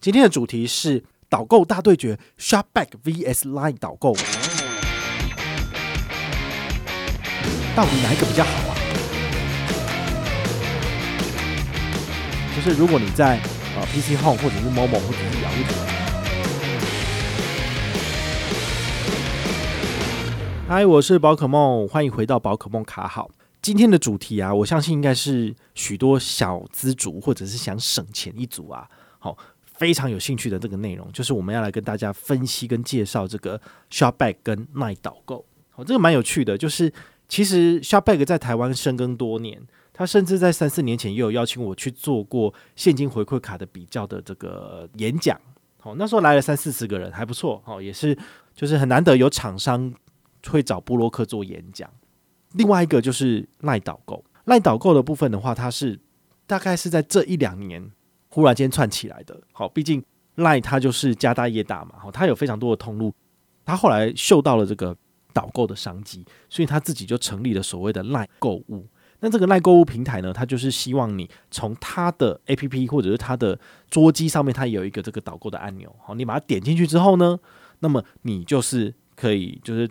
今天的主题是导购大对决，Shopback vs Line 导购，到底哪一个比较好啊？就是如果你在呃 PC Home 或者是 Momo 或者是雅虎。嗨，我是宝可梦，欢迎回到宝可梦卡好。今天的主题啊，我相信应该是许多小资族或者是想省钱一族啊，好。非常有兴趣的这个内容，就是我们要来跟大家分析跟介绍这个 Shopback 跟 LINE 导购。哦，这个蛮有趣的，就是其实 Shopback 在台湾深耕多年，他甚至在三四年前也有邀请我去做过现金回馈卡的比较的这个演讲。好，那时候来了三四十个人，还不错。好，也是就是很难得有厂商会找布洛克做演讲。另外一个就是 LINE 导购，LINE 导购的部分的话，它是大概是在这一两年。忽然间窜起来的，好，毕竟 LINE 它就是家大业大嘛，好，它有非常多的通路，它后来嗅到了这个导购的商机，所以他自己就成立了所谓的 LINE 购物。那这个赖购物平台呢，它就是希望你从它的 APP 或者是它的桌机上面，它有一个这个导购的按钮，好，你把它点进去之后呢，那么你就是可以就是。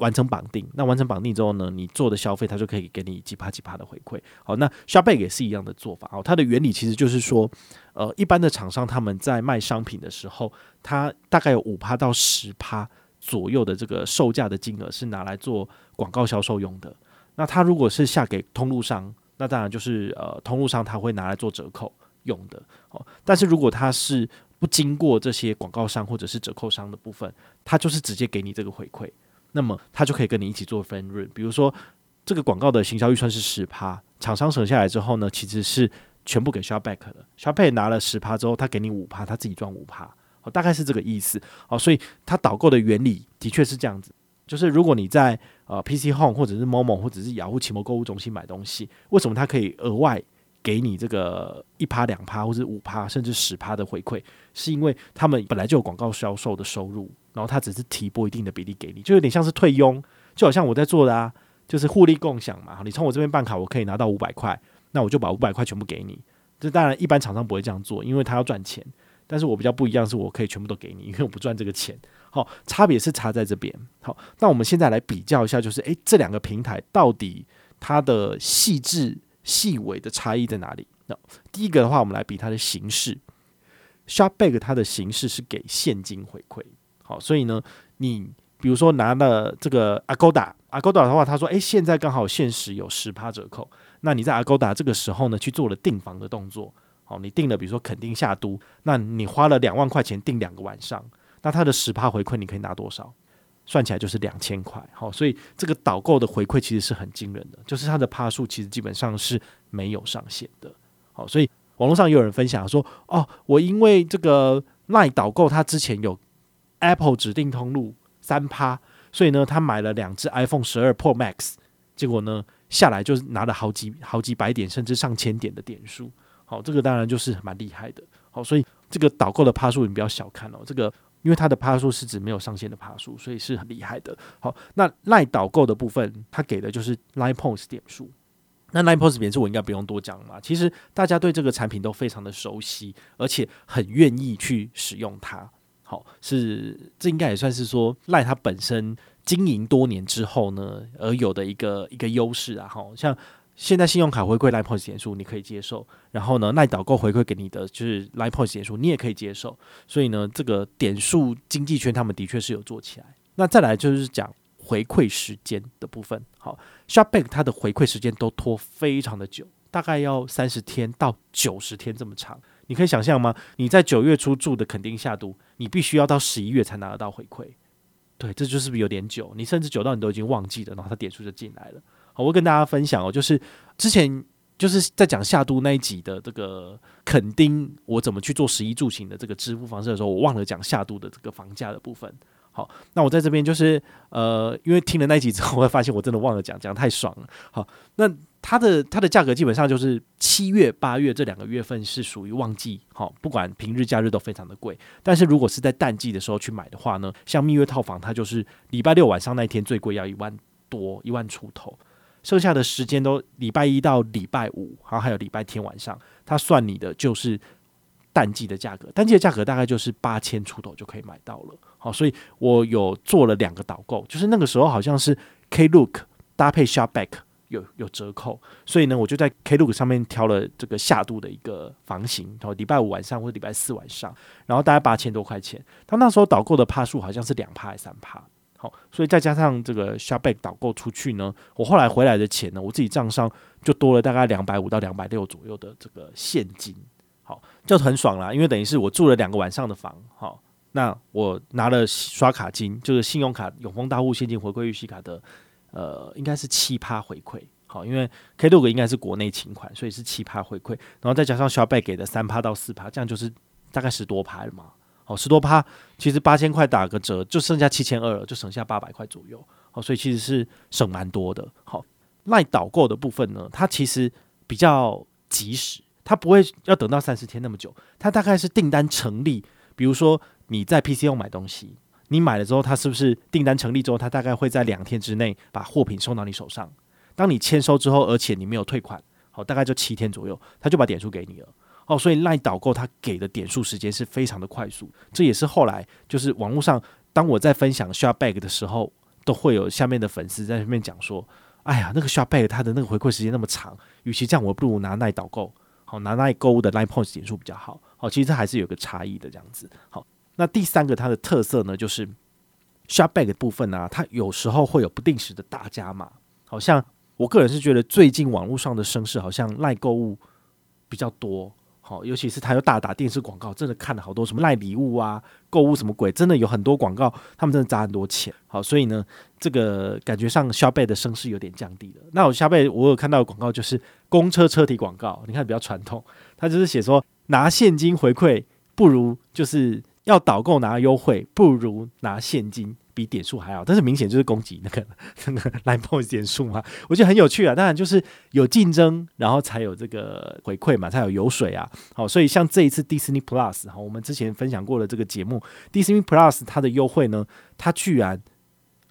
完成绑定，那完成绑定之后呢，你做的消费，它就可以给你几趴几趴的回馈。好，那 Shopback 也是一样的做法。哦，它的原理其实就是说，呃，一般的厂商他们在卖商品的时候，它大概有五趴到十趴左右的这个售价的金额是拿来做广告销售用的。那它如果是下给通路商，那当然就是呃，通路商他会拿来做折扣用的。哦，但是如果它是不经过这些广告商或者是折扣商的部分，它就是直接给你这个回馈。那么他就可以跟你一起做分润，比如说这个广告的行销预算是十趴，厂商省下来之后呢，其实是全部给 Shopback 的，Shopback 拿了十趴之后，他给你五趴，他自己赚五趴，哦，大概是这个意思，哦，所以他导购的原理的确是这样子，就是如果你在呃 PC Home 或者是 Momo 或者是雅虎奇摩购物中心买东西，为什么他可以额外给你这个一趴两趴或者五趴甚至十趴的回馈？是因为他们本来就有广告销售的收入。然后他只是提拨一定的比例给你，就有点像是退佣，就好像我在做的啊，就是互利共享嘛。你从我这边办卡，我可以拿到五百块，那我就把五百块全部给你。这当然一般厂商不会这样做，因为他要赚钱。但是我比较不一样，是我可以全部都给你，因为我不赚这个钱。好，差别是差在这边。好，那我们现在来比较一下，就是诶，这两个平台到底它的细致细微的差异在哪里？那第一个的话，我们来比它的形式。Shopback 它的形式是给现金回馈。好，所以呢，你比如说拿了这个 Agoda，Agoda 的话，他说，诶，现在刚好限时有十趴折扣，那你在 Agoda 这个时候呢，去做了订房的动作，好，你订了，比如说肯定下都，那你花了两万块钱订两个晚上，那它的十趴回馈你可以拿多少？算起来就是两千块，好，所以这个导购的回馈其实是很惊人的，就是它的趴数其实基本上是没有上限的，好，所以网络上也有人分享说，哦，我因为这个赖导购，他之前有。Apple 指定通路三趴，所以呢，他买了两只 iPhone 十二 Pro Max，结果呢，下来就是拿了好几好几百点，甚至上千点的点数。好，这个当然就是蛮厉害的。好，所以这个导购的趴数你不要小看哦，这个因为它的趴数是指没有上限的趴数，所以是很厉害的。好，那赖导购的部分，它给的就是 LINE Points 点数。那 LINE Points 点数我应该不用多讲嘛，其实大家对这个产品都非常的熟悉，而且很愿意去使用它。好，是这应该也算是说赖它本身经营多年之后呢，而有的一个一个优势啊。好像现在信用卡回馈 LINE Points 点数你可以接受，然后呢，赖导购回馈给你的就是 LINE Points 点数你也可以接受，所以呢，这个点数经济圈他们的确是有做起来。那再来就是讲回馈时间的部分。好，Shopback 它的回馈时间都拖非常的久，大概要三十天到九十天这么长。你可以想象吗？你在九月初住的肯定下都，你必须要到十一月才拿得到回馈。对，这就是不是有点久？你甚至久到你都已经忘记了，然后它点数就进来了。我会跟大家分享哦，就是之前就是在讲夏都那一集的这个垦丁，我怎么去做十一住行的这个支付方式的时候，我忘了讲夏都的这个房价的部分。好，那我在这边就是呃，因为听了那一集之后，我会发现我真的忘了讲，讲太爽了。好，那它的它的价格基本上就是七月、八月这两个月份是属于旺季，好，不管平日、假日都非常的贵。但是如果是在淡季的时候去买的话呢，像蜜月套房，它就是礼拜六晚上那一天最贵，要一万多、一万出头，剩下的时间都礼拜一到礼拜五，然后还有礼拜天晚上，他算你的就是淡季的价格，淡季的价格大概就是八千出头就可以买到了。好，所以我有做了两个导购，就是那个时候好像是 Klook 搭配 Shopback 有有折扣，所以呢，我就在 Klook 上面挑了这个下度的一个房型，然后礼拜五晚上或者礼拜四晚上，然后大概八千多块钱。他那时候导购的趴数好像是两趴还是三趴。好，所以再加上这个 Shopback 导购出去呢，我后来回来的钱呢，我自己账上就多了大概两百五到两百六左右的这个现金。好，就很爽啦，因为等于是我住了两个晚上的房，好，那我拿了刷卡金，就是信用卡永丰大户现金回馈预习卡的，呃，应该是七趴回馈，好，因为 Klook 应该是国内请款，所以是七趴回馈，然后再加上 Shopback 给的三趴到四趴，这样就是大概十多趴了嘛，哦，十多趴，其实八千块打个折就剩下七千二了，就省下八百块左右，好，所以其实是省蛮多的，好，赖导购的部分呢，它其实比较及时。它不会要等到三十天那么久，它大概是订单成立，比如说你在 PCO 买东西，你买了之后，它是不是订单成立之后，它大概会在两天之内把货品送到你手上？当你签收之后，而且你没有退款，好，大概就七天左右，他就把点数给你了。哦，所以赖导购他给的点数时间是非常的快速，这也是后来就是网络上当我在分享 Shopback 的时候，都会有下面的粉丝在下面讲说：“哎呀，那个 Shopback 他的那个回馈时间那么长，与其这样，我不如拿赖导购。”好，拿赖购物的 Line Points 点数比较好。好，其实它还是有个差异的这样子。好，那第三个它的特色呢，就是 Shopback 的部分呢、它有时候会有不定时的大加码。好像我个人是觉得最近网络上的声势好像赖购物比较多。好，尤其是他又大打电视广告，真的看了好多什么赖礼物啊、购物什么鬼，真的有很多广告，他们真的砸很多钱。好，所以呢，这个感觉上 Shopback 的声势有点降低了。那我 Shopback 我有看到广告就是公车车体广告，你看比较传统，他就是写说拿现金回馈不如就是要导购拿优惠，不如拿现金。比点数还好，但是明显就是攻击那个那个 Line point 点数嘛，我觉得很有趣啊。当然就是有竞争，然后才有这个回馈嘛，才有油水啊。好，所以像这一次 Disney Plus 哈，我们之前分享过的这个节目 Disney Plus 它的优惠呢，它居然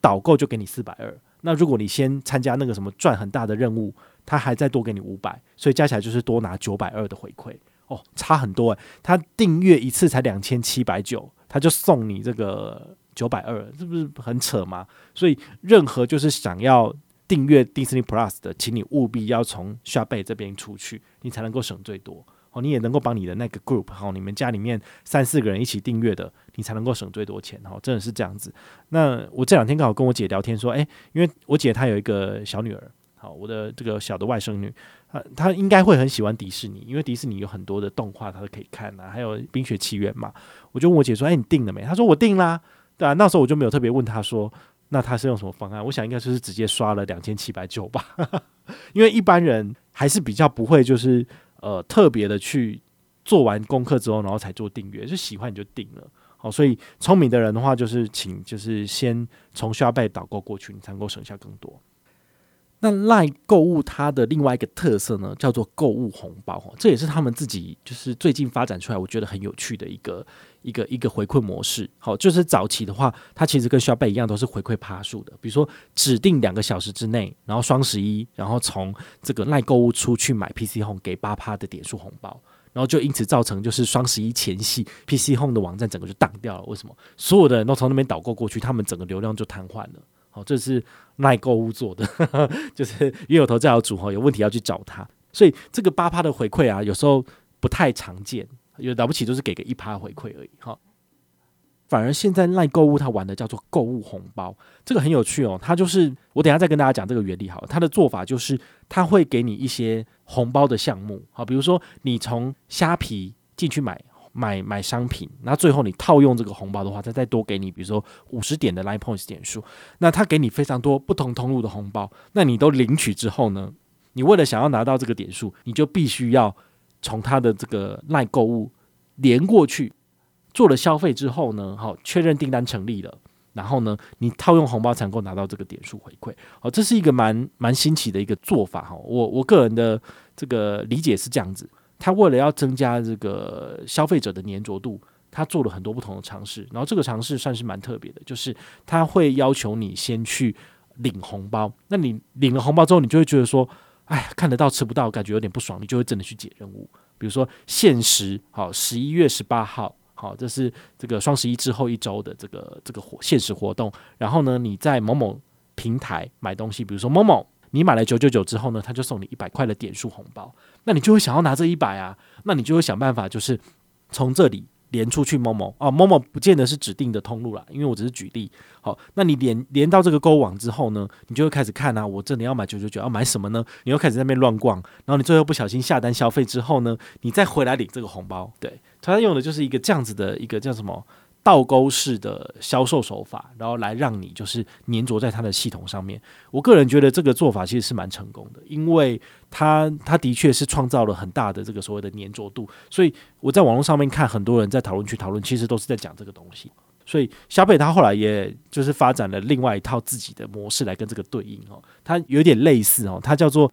导购就给你四百二。那如果你先参加那个什么赚很大的任务，它还再多给你五百，所以加起来就是多拿九百二的回馈哦，差很多哎。他订阅一次才两千七百九，他就送你这个。九百二，是不是很扯吗？所以任何就是想要订阅 Disney Plus 的，请你务必要从 Shopback 这边出去，你才能够省最多。哦，你也能够帮你的那个 group，好，你们家里面三四个人一起订阅的，你才能够省最多钱。哦，真的是这样子。那我这两天刚好跟我姐聊天说，诶，因为我姐她有一个小女儿，好，我的这个小的外甥女，她她应该会很喜欢迪士尼，因为迪士尼有很多的动画她都可以看啊，还有冰雪奇缘嘛。我就问我姐说，诶，你订了没？她说我订啦。对啊，那时候我就没有特别问他说，那他是用什么方案？我想应该就是直接刷了两千七百九吧，因为一般人还是比较不会，就是呃特别的去做完功课之后，然后才做订阅，就喜欢你就订了。好，所以聪明的人的话，就是请就是先从 s h o p 导购过去，你才能够省下更多。那奈购物它的另外一个特色呢，叫做购物红包，这也是他们自己就是最近发展出来，我觉得很有趣的一个一个一个回馈模式。好，就是早期的话，它其实跟 s h o p 一样，都是回馈趴数的。比如说指定两个小时之内，然后双十一，然后从这个奈购物出去买 PChome 给八趴的点数红包，然后就因此造成就是双十一前夕 PChome 的网站整个就当掉了。为什么？所有的人都从那边导购过去，他们整个流量就瘫痪了。哦，这是赖购物做的，呵 呵就是冤有头债有主哈，有问题要去找他。所以这个八趴的回馈啊，有时候不太常见，有了不起就是给个一趴回馈而已哈。反而现在赖购物他玩的叫做购物红包，这个很有趣哦。他就是我等下再跟大家讲这个原理好了。他的做法就是他会给你一些红包的项目，好，比如说你从虾皮进去买。买买商品，那最后你套用这个红包的话，他再多给你，比如说五十点的 Line Points 点数，那他给你非常多不同通路的红包，那你都领取之后呢，你为了想要拿到这个点数，你就必须要从他的这个 Line 购物连过去，做了消费之后呢，好，确认订单成立了，然后呢，你套用红包才能够拿到这个点数回馈，好，这是一个蛮蛮新奇的一个做法哈，我我个人的这个理解是这样子。他为了要增加这个消费者的粘着度，他做了很多不同的尝试。然后这个尝试算是蛮特别的，就是他会要求你先去领红包。那你领了红包之后，你就会觉得说：“哎，看得到吃不到，感觉有点不爽。”你就会真的去解任务。比如说限时，好，十一月十八号，好，这是这个双十一之后一周的这个这个活限时活动。然后呢，你在某某平台买东西，比如说某某，你买了九九九之后呢，他就送你一百块的点数红包，那你就会想要拿这一百啊，那你就会想办法，就是从这里。连出去某某啊，某某不见得是指定的通路啦，因为我只是举例。好，那你连连到这个购物网之后呢，你就会开始看啊，我这里要买九九九，要买什么呢？你又开始在那边乱逛，然后你最后不小心下单消费之后呢，你再回来领这个红包。对，他用的就是一个这样子的一个叫什么？倒钩式的销售手法，然后来让你就是粘着在他的系统上面。我个人觉得这个做法其实是蛮成功的，因为他他的确是创造了很大的这个所谓的粘着度。所以我在网络上面看很多人在讨论区讨论，其实都是在讲这个东西。所以小北他后来也就是发展了另外一套自己的模式来跟这个对应哦，它有点类似哦，它叫做。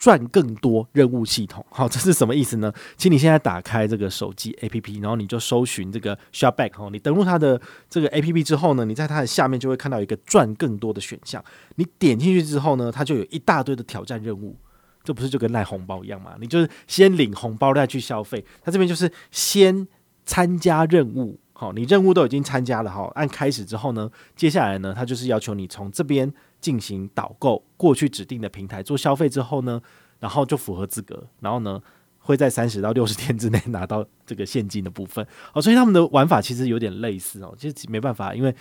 赚更多任务系统，好，这是什么意思呢？请你现在打开这个手机 APP，然后你就搜寻这个 ShopBack 哦。你登录它的这个 APP 之后呢，你在它的下面就会看到一个赚更多的选项。你点进去之后呢，它就有一大堆的挑战任务。这不是就跟赖红包一样吗？你就是先领红包再去消费。它这边就是先参加任务，好，你任务都已经参加了哈，按开始之后呢，接下来呢，它就是要求你从这边。进行导购过去指定的平台做消费之后呢，然后就符合资格，然后呢会在三十到六十天之内拿到这个现金的部分。哦，所以他们的玩法其实有点类似哦，其实没办法，因为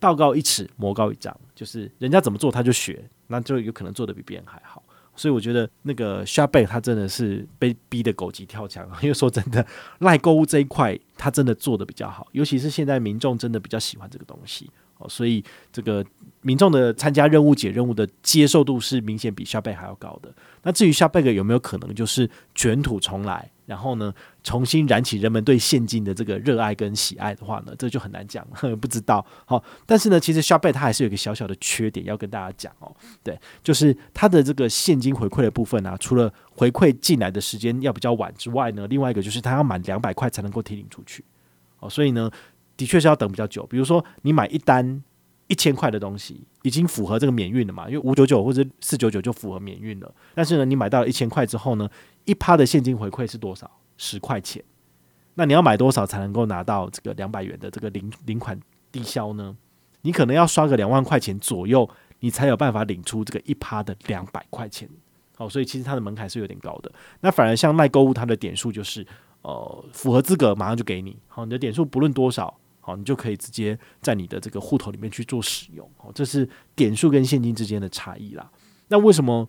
道高一尺，魔高一丈，就是人家怎么做他就学，那就有可能做得比别人还好。所以我觉得那个 ShopBack 他真的是被逼得狗急跳墙，因为说真的，赖购物这一块它真的做的比较好，尤其是现在民众真的比较喜欢这个东西。哦，所以这个民众的参加任务解任务的接受度是明显比 ShopBack 还要高的。那至于 ShopBack 有没有可能就是卷土重来，然后呢重新燃起人们对现金的这个热爱跟喜爱的话呢，这就很难讲了，不知道。好，但是呢，其实 ShopBack 它还是有一个小小的缺点要跟大家讲哦。对，就是它的这个现金回馈的部分啊，除了回馈进来的时间要比较晚之外呢，另外一个就是它要满两百块才能够提领出去。哦，所以呢。的确是要等比较久，比如说你买一单一千块的东西，已经符合这个免运了嘛？因为五九九或者四九九就符合免运了。但是呢，你买到了一千块之后呢，一趴的现金回馈是多少？十块钱。那你要买多少才能够拿到这个两百元的这个领领款低消呢？你可能要刷个两万块钱左右，你才有办法领出这个一趴的两百块钱。好，所以其实它的门槛是有点高的。那反而像卖购物，它的点数就是呃符合资格，马上就给你。好，你的点数不论多少。好，你就可以直接在你的这个户头里面去做使用。哦，这是点数跟现金之间的差异啦。那为什么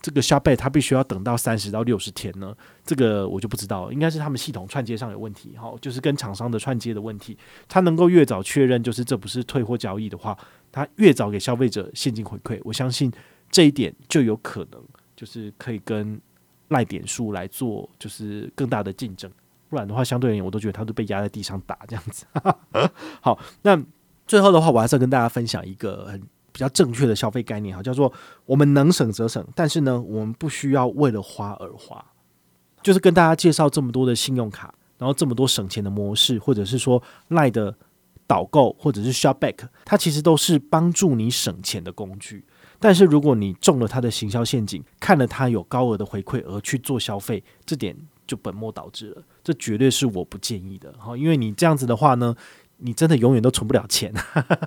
这个 s h o p i 它必须要等到三十到六十天呢？这个我就不知道，应该是他们系统串接上有问题。哈，就是跟厂商的串接的问题。它能够越早确认，就是这不是退货交易的话，它越早给消费者现金回馈，我相信这一点就有可能就是可以跟赖点数来做，就是更大的竞争。不然的话，相对而言，我都觉得他都被压在地上打这样子。好，那最后的话，我还是要跟大家分享一个很比较正确的消费概念，哈，叫做我们能省则省，但是呢，我们不需要为了花而花。就是跟大家介绍这么多的信用卡，然后这么多省钱的模式，或者是说赖的导购，或者是 ShopBack，它其实都是帮助你省钱的工具。但是如果你中了它的行销陷阱，看了它有高额的回馈而去做消费，这点就本末倒置了。这绝对是我不建议的，好，因为你这样子的话呢，你真的永远都存不了钱。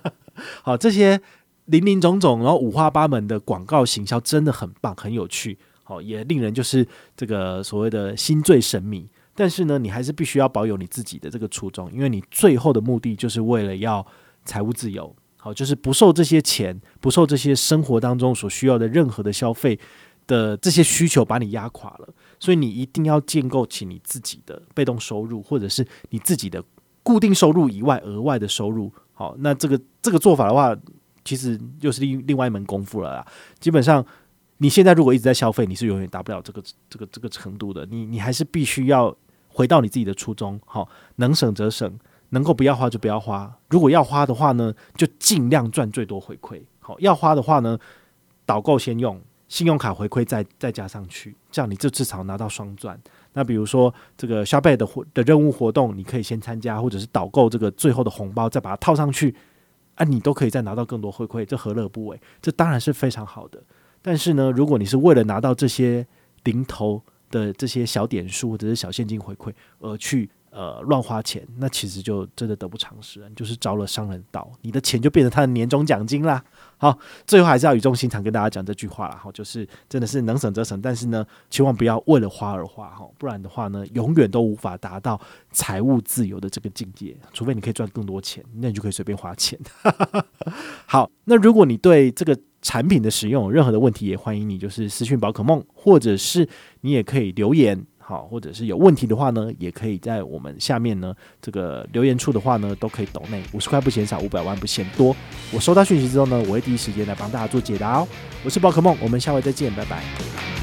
好，这些林林总总，然后五花八门的广告行销真的很棒，很有趣，好，也令人就是这个所谓的心醉神迷。但是呢，你还是必须要保有你自己的这个初衷，因为你最后的目的就是为了要财务自由，好，就是不受这些钱，不受这些生活当中所需要的任何的消费的这些需求把你压垮了。所以你一定要建构起你自己的被动收入，或者是你自己的固定收入以外额外的收入。好，那这个这个做法的话，其实又是另另外一门功夫了啦。基本上，你现在如果一直在消费，你是永远达不了这个这个这个程度的。你你还是必须要回到你自己的初衷。好，能省则省，能够不要花就不要花。如果要花的话呢，就尽量赚最多回馈。好，要花的话呢，导购先用。信用卡回馈再再加上去，这样你就至少拿到双钻。那比如说这个 s h o p 的活的任务活动，你可以先参加，或者是导购这个最后的红包，再把它套上去，啊，你都可以再拿到更多回馈，这何乐不为？这当然是非常好的。但是呢，如果你是为了拿到这些零头的这些小点数或者是小现金回馈而去。呃，乱花钱，那其实就真的得不偿失，你就是招了商人道，你的钱就变成他的年终奖金啦。好，最后还是要语重心长跟大家讲这句话啦，哈，就是真的是能省则省，但是呢，千万不要为了花而花，哈，不然的话呢，永远都无法达到财务自由的这个境界，除非你可以赚更多钱，那你就可以随便花钱。好，那如果你对这个产品的使用有任何的问题，也欢迎你就是私讯宝可梦，或者是你也可以留言。好，或者是有问题的话呢，也可以在我们下面呢这个留言处的话呢，都可以抖内五十块不嫌少，五百万不嫌多。我收到讯息之后呢，我会第一时间来帮大家做解答哦。我是宝可梦，我们下回再见，拜拜。